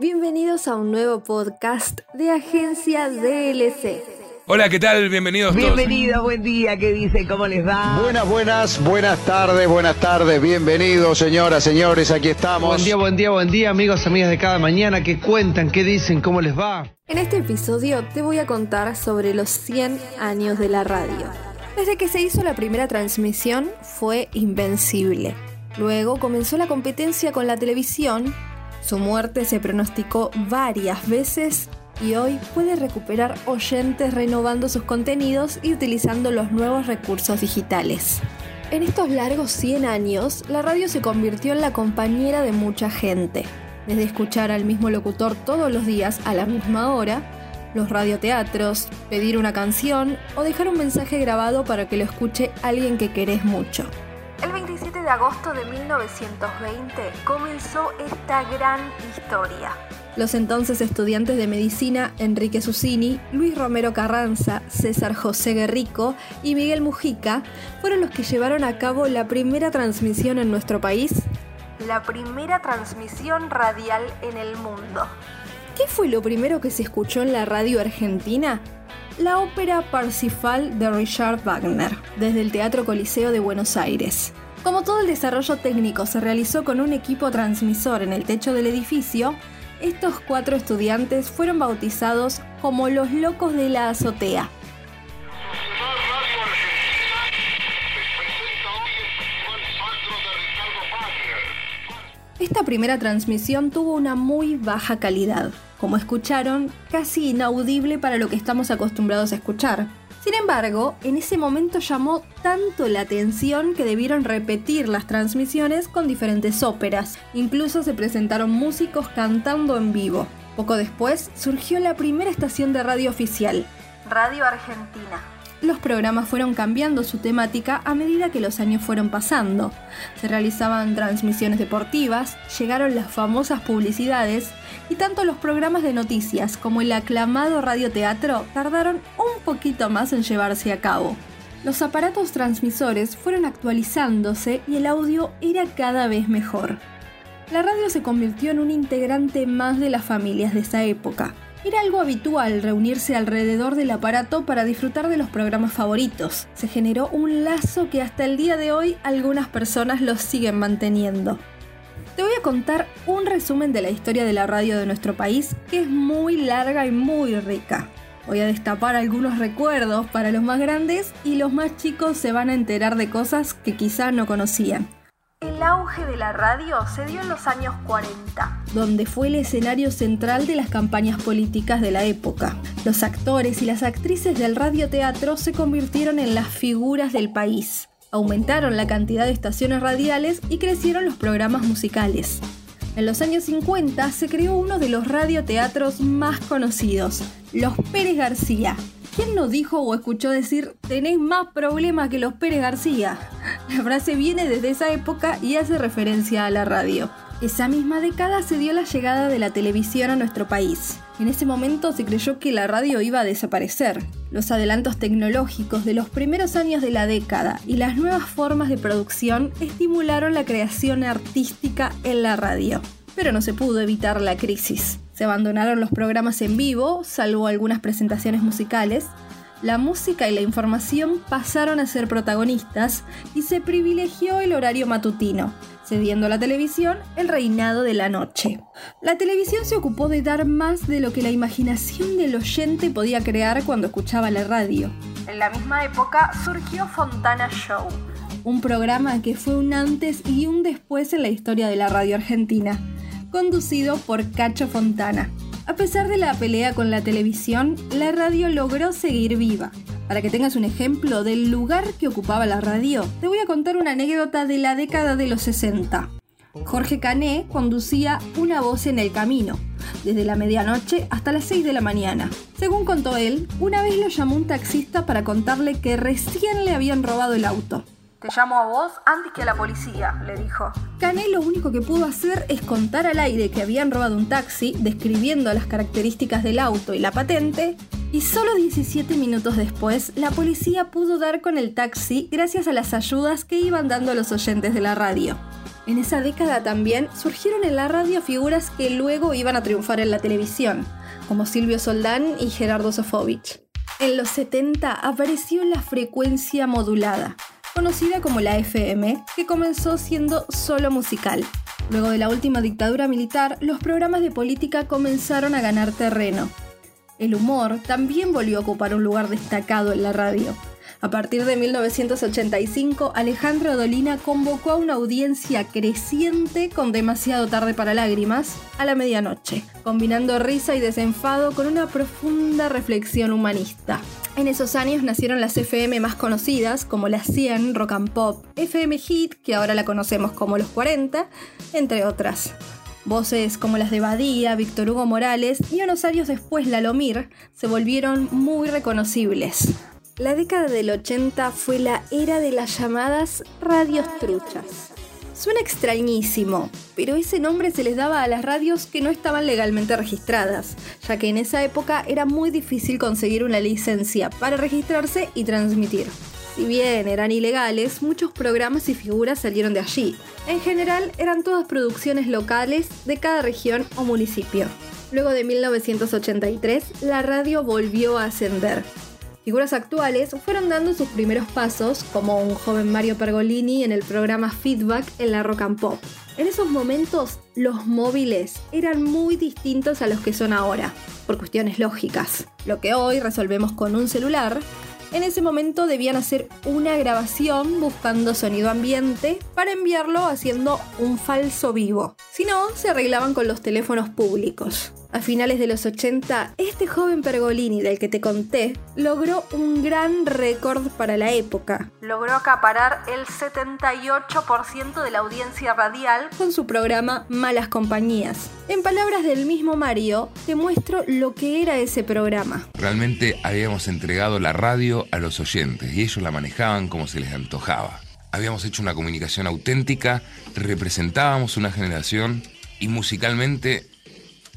Bienvenidos a un nuevo podcast de Agencia DLC. Hola, ¿qué tal? Bienvenidos todos. Bienvenido, buen día, ¿qué dicen? ¿Cómo les va? Buenas, buenas, buenas tardes, buenas tardes, bienvenidos señoras, señores, aquí estamos. Buen día, buen día, buen día, amigos, amigas de cada mañana, ¿qué cuentan? ¿Qué dicen? ¿Cómo les va? En este episodio te voy a contar sobre los 100 años de la radio. Desde que se hizo la primera transmisión fue invencible. Luego comenzó la competencia con la televisión su muerte se pronosticó varias veces y hoy puede recuperar oyentes renovando sus contenidos y utilizando los nuevos recursos digitales. En estos largos 100 años, la radio se convirtió en la compañera de mucha gente. Desde escuchar al mismo locutor todos los días a la misma hora, los radioteatros, pedir una canción o dejar un mensaje grabado para que lo escuche alguien que querés mucho. El 27 de agosto de 1920 comenzó esta gran historia. Los entonces estudiantes de medicina Enrique Susini, Luis Romero Carranza, César José Guerrico y Miguel Mujica fueron los que llevaron a cabo la primera transmisión en nuestro país. La primera transmisión radial en el mundo. ¿Qué fue lo primero que se escuchó en la radio argentina? la ópera Parsifal de Richard Wagner, desde el Teatro Coliseo de Buenos Aires. Como todo el desarrollo técnico se realizó con un equipo transmisor en el techo del edificio, estos cuatro estudiantes fueron bautizados como los locos de la azotea. Esta primera transmisión tuvo una muy baja calidad, como escucharon, casi inaudible para lo que estamos acostumbrados a escuchar. Sin embargo, en ese momento llamó tanto la atención que debieron repetir las transmisiones con diferentes óperas. Incluso se presentaron músicos cantando en vivo. Poco después surgió la primera estación de radio oficial, Radio Argentina los programas fueron cambiando su temática a medida que los años fueron pasando. Se realizaban transmisiones deportivas, llegaron las famosas publicidades y tanto los programas de noticias como el aclamado radioteatro tardaron un poquito más en llevarse a cabo. Los aparatos transmisores fueron actualizándose y el audio era cada vez mejor. La radio se convirtió en un integrante más de las familias de esa época. Era algo habitual reunirse alrededor del aparato para disfrutar de los programas favoritos. Se generó un lazo que hasta el día de hoy algunas personas lo siguen manteniendo. Te voy a contar un resumen de la historia de la radio de nuestro país que es muy larga y muy rica. Voy a destapar algunos recuerdos para los más grandes y los más chicos se van a enterar de cosas que quizás no conocían. Auge de la radio se dio en los años 40, donde fue el escenario central de las campañas políticas de la época. Los actores y las actrices del radioteatro se convirtieron en las figuras del país. Aumentaron la cantidad de estaciones radiales y crecieron los programas musicales. En los años 50 se creó uno de los radioteatros más conocidos, Los Pérez García, ¿Quién nos dijo o escuchó decir tenéis más problemas que los Pérez García? La frase viene desde esa época y hace referencia a la radio. Esa misma década se dio la llegada de la televisión a nuestro país. En ese momento se creyó que la radio iba a desaparecer. Los adelantos tecnológicos de los primeros años de la década y las nuevas formas de producción estimularon la creación artística en la radio. Pero no se pudo evitar la crisis. Se abandonaron los programas en vivo, salvo algunas presentaciones musicales. La música y la información pasaron a ser protagonistas y se privilegió el horario matutino, cediendo a la televisión el reinado de la noche. La televisión se ocupó de dar más de lo que la imaginación del oyente podía crear cuando escuchaba la radio. En la misma época surgió Fontana Show, un programa que fue un antes y un después en la historia de la radio argentina conducido por Cacho Fontana. A pesar de la pelea con la televisión, la radio logró seguir viva. Para que tengas un ejemplo del lugar que ocupaba la radio, te voy a contar una anécdota de la década de los 60. Jorge Cané conducía Una voz en el camino, desde la medianoche hasta las 6 de la mañana. Según contó él, una vez lo llamó un taxista para contarle que recién le habían robado el auto. Te llamo a vos antes que a la policía, le dijo. Cané lo único que pudo hacer es contar al aire que habían robado un taxi, describiendo las características del auto y la patente, y solo 17 minutos después, la policía pudo dar con el taxi gracias a las ayudas que iban dando los oyentes de la radio. En esa década también surgieron en la radio figuras que luego iban a triunfar en la televisión, como Silvio Soldán y Gerardo Sofovich. En los 70 apareció la frecuencia modulada, conocida como la FM, que comenzó siendo solo musical. Luego de la última dictadura militar, los programas de política comenzaron a ganar terreno. El humor también volvió a ocupar un lugar destacado en la radio. A partir de 1985, Alejandro Dolina convocó a una audiencia creciente con demasiado tarde para lágrimas a la medianoche, combinando risa y desenfado con una profunda reflexión humanista. En esos años nacieron las FM más conocidas, como la 100, Rock and Pop, FM Hit, que ahora la conocemos como los 40, entre otras. Voces como las de Badía, Víctor Hugo Morales y unos años después Lalomir se volvieron muy reconocibles. La década del 80 fue la era de las llamadas radios truchas. Suena extrañísimo, pero ese nombre se les daba a las radios que no estaban legalmente registradas, ya que en esa época era muy difícil conseguir una licencia para registrarse y transmitir. Si bien eran ilegales, muchos programas y figuras salieron de allí. En general eran todas producciones locales de cada región o municipio. Luego de 1983, la radio volvió a ascender, Figuras actuales fueron dando sus primeros pasos, como un joven Mario Pergolini en el programa Feedback en la Rock and Pop. En esos momentos, los móviles eran muy distintos a los que son ahora, por cuestiones lógicas. Lo que hoy resolvemos con un celular, en ese momento debían hacer una grabación buscando sonido ambiente para enviarlo haciendo un falso vivo. Si no, se arreglaban con los teléfonos públicos. A finales de los 80, este joven Pergolini del que te conté logró un gran récord para la época. Logró acaparar el 78% de la audiencia radial con su programa Malas Compañías. En palabras del mismo Mario, te muestro lo que era ese programa. Realmente habíamos entregado la radio a los oyentes y ellos la manejaban como se les antojaba. Habíamos hecho una comunicación auténtica, representábamos una generación y musicalmente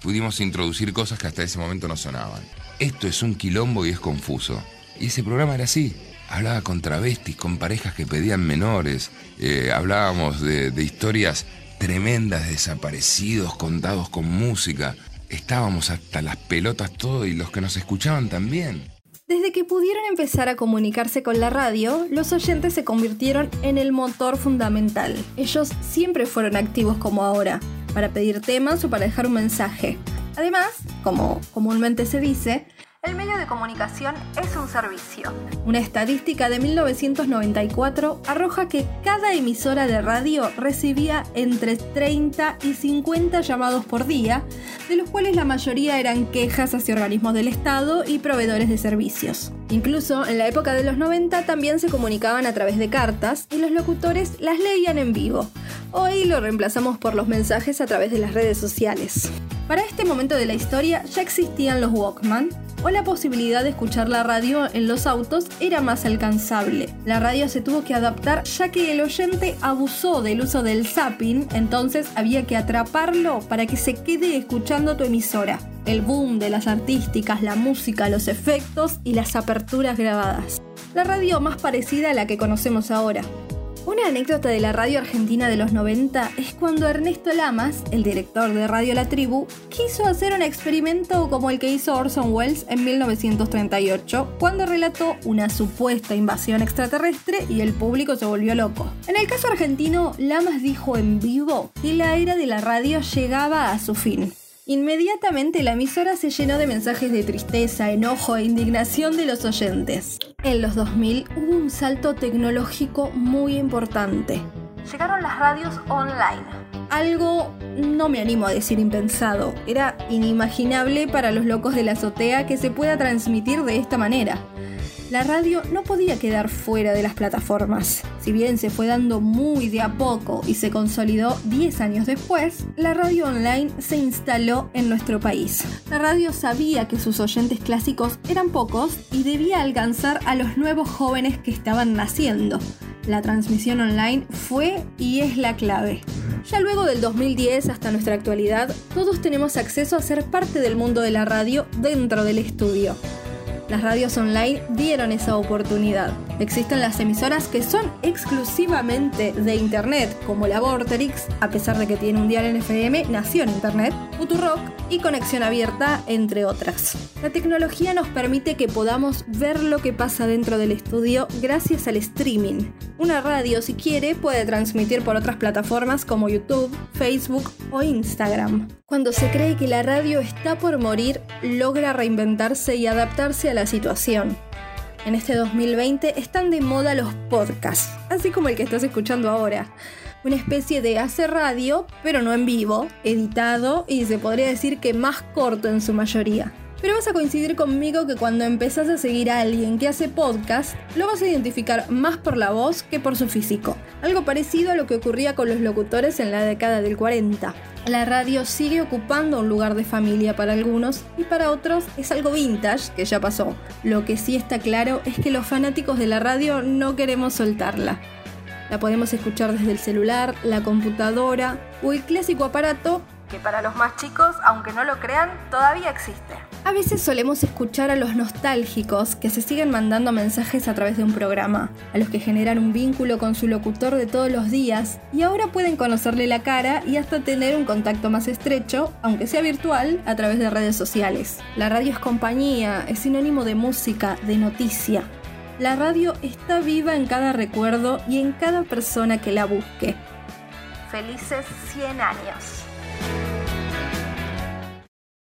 pudimos introducir cosas que hasta ese momento no sonaban. Esto es un quilombo y es confuso. Y ese programa era así. Hablaba con travestis, con parejas que pedían menores. Eh, hablábamos de, de historias tremendas, desaparecidos, contados con música. Estábamos hasta las pelotas todo y los que nos escuchaban también. Desde que pudieron empezar a comunicarse con la radio, los oyentes se convirtieron en el motor fundamental. Ellos siempre fueron activos como ahora, para pedir temas o para dejar un mensaje. Además, como comúnmente se dice, el medio de comunicación es un servicio. Una estadística de 1994 arroja que cada emisora de radio recibía entre 30 y 50 llamados por día, de los cuales la mayoría eran quejas hacia organismos del Estado y proveedores de servicios. Incluso en la época de los 90 también se comunicaban a través de cartas y los locutores las leían en vivo. Hoy lo reemplazamos por los mensajes a través de las redes sociales. Para este momento de la historia ya existían los Walkman, o la posibilidad de escuchar la radio en los autos era más alcanzable. La radio se tuvo que adaptar ya que el oyente abusó del uso del zapping, entonces había que atraparlo para que se quede escuchando tu emisora. El boom de las artísticas, la música, los efectos y las aperturas grabadas. La radio más parecida a la que conocemos ahora. Una anécdota de la radio argentina de los 90 es cuando Ernesto Lamas, el director de Radio La Tribu, quiso hacer un experimento como el que hizo Orson Welles en 1938, cuando relató una supuesta invasión extraterrestre y el público se volvió loco. En el caso argentino, Lamas dijo en vivo que la era de la radio llegaba a su fin. Inmediatamente la emisora se llenó de mensajes de tristeza, enojo e indignación de los oyentes. En los 2000 hubo un salto tecnológico muy importante. Llegaron las radios online. Algo, no me animo a decir impensado, era inimaginable para los locos de la azotea que se pueda transmitir de esta manera la radio no podía quedar fuera de las plataformas. Si bien se fue dando muy de a poco y se consolidó 10 años después, la radio online se instaló en nuestro país. La radio sabía que sus oyentes clásicos eran pocos y debía alcanzar a los nuevos jóvenes que estaban naciendo. La transmisión online fue y es la clave. Ya luego del 2010 hasta nuestra actualidad, todos tenemos acceso a ser parte del mundo de la radio dentro del estudio. Las radios online dieron esa oportunidad. Existen las emisoras que son exclusivamente de internet, como la Vorterix, a pesar de que tiene un dial en FM, nació en internet, Futurock y Conexión Abierta, entre otras. La tecnología nos permite que podamos ver lo que pasa dentro del estudio gracias al streaming. Una radio, si quiere, puede transmitir por otras plataformas como YouTube, Facebook o Instagram. Cuando se cree que la radio está por morir, logra reinventarse y adaptarse a la situación. En este 2020 están de moda los podcasts, así como el que estás escuchando ahora. Una especie de hace radio, pero no en vivo, editado y se podría decir que más corto en su mayoría. Pero vas a coincidir conmigo que cuando empezás a seguir a alguien que hace podcast, lo vas a identificar más por la voz que por su físico. Algo parecido a lo que ocurría con los locutores en la década del 40. La radio sigue ocupando un lugar de familia para algunos y para otros es algo vintage que ya pasó. Lo que sí está claro es que los fanáticos de la radio no queremos soltarla. La podemos escuchar desde el celular, la computadora o el clásico aparato que para los más chicos, aunque no lo crean, todavía existe. A veces solemos escuchar a los nostálgicos que se siguen mandando mensajes a través de un programa, a los que generan un vínculo con su locutor de todos los días y ahora pueden conocerle la cara y hasta tener un contacto más estrecho, aunque sea virtual, a través de redes sociales. La radio es compañía, es sinónimo de música, de noticia. La radio está viva en cada recuerdo y en cada persona que la busque. Felices 100 años.